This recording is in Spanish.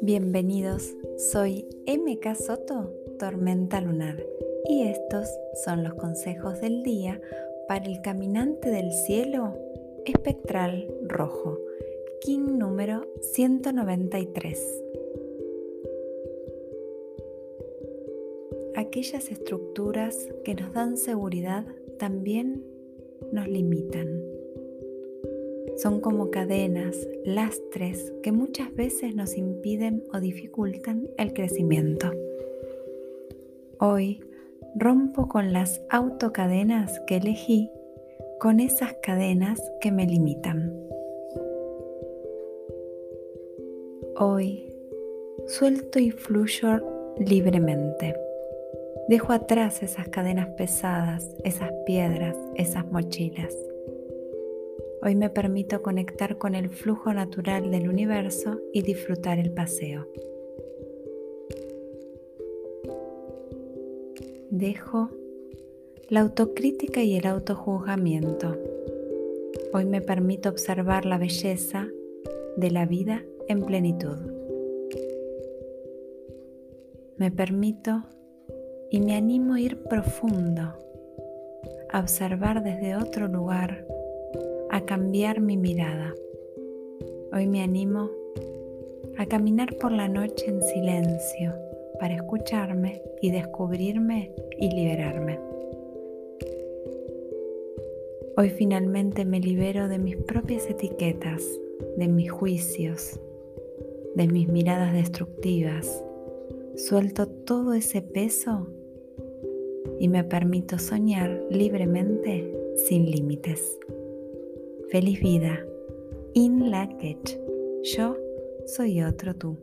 Bienvenidos, soy MK Soto, Tormenta Lunar, y estos son los consejos del día para el caminante del cielo espectral rojo, King número 193. Aquellas estructuras que nos dan seguridad también nos limitan. Son como cadenas, lastres que muchas veces nos impiden o dificultan el crecimiento. Hoy rompo con las autocadenas que elegí, con esas cadenas que me limitan. Hoy suelto y fluyo libremente. Dejo atrás esas cadenas pesadas, esas piedras, esas mochilas. Hoy me permito conectar con el flujo natural del universo y disfrutar el paseo. Dejo la autocrítica y el autojuzgamiento. Hoy me permito observar la belleza de la vida en plenitud. Me permito y me animo a ir profundo, a observar desde otro lugar, a cambiar mi mirada. Hoy me animo a caminar por la noche en silencio para escucharme y descubrirme y liberarme. Hoy finalmente me libero de mis propias etiquetas, de mis juicios, de mis miradas destructivas. Suelto todo ese peso y me permito soñar libremente sin límites. Feliz vida. In Lakech. Yo soy otro tú.